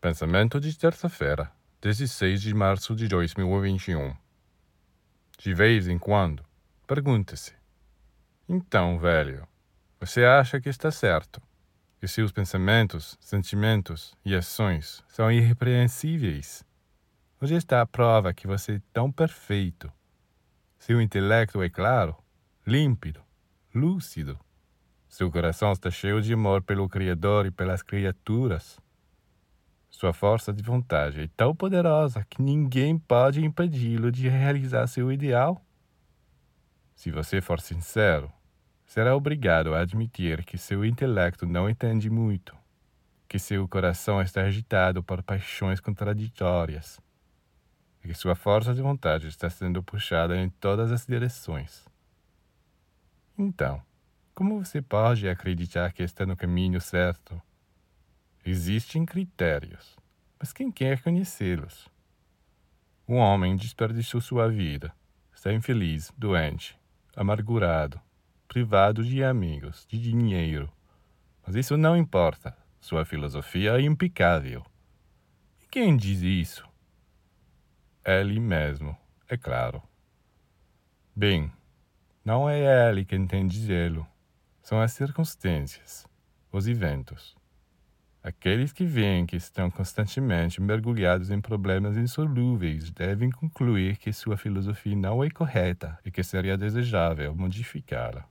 Pensamento de terça-feira, 16 de março de 2021. De vez em quando, pergunta-se: Então, velho, você acha que está certo? Que seus pensamentos, sentimentos e ações são irrepreensíveis? Hoje está a prova que você é tão perfeito. Seu intelecto é claro, límpido, lúcido. Seu coração está cheio de amor pelo Criador e pelas criaturas. Sua força de vontade é tão poderosa que ninguém pode impedi-lo de realizar seu ideal. Se você for sincero, será obrigado a admitir que seu intelecto não entende muito, que seu coração está agitado por paixões contraditórias e que sua força de vontade está sendo puxada em todas as direções. Então, como você pode acreditar que está no caminho certo? Existem critérios, mas quem quer conhecê-los? Um homem desperdiçou sua vida, está infeliz, doente, amargurado, privado de amigos, de dinheiro. Mas isso não importa. Sua filosofia é impecável. E quem diz isso? Ele mesmo, é claro. Bem, não é ele quem tem dizê-lo. São as circunstâncias, os eventos. Aqueles que veem que estão constantemente mergulhados em problemas insolúveis devem concluir que sua filosofia não é correta e que seria desejável modificá-la.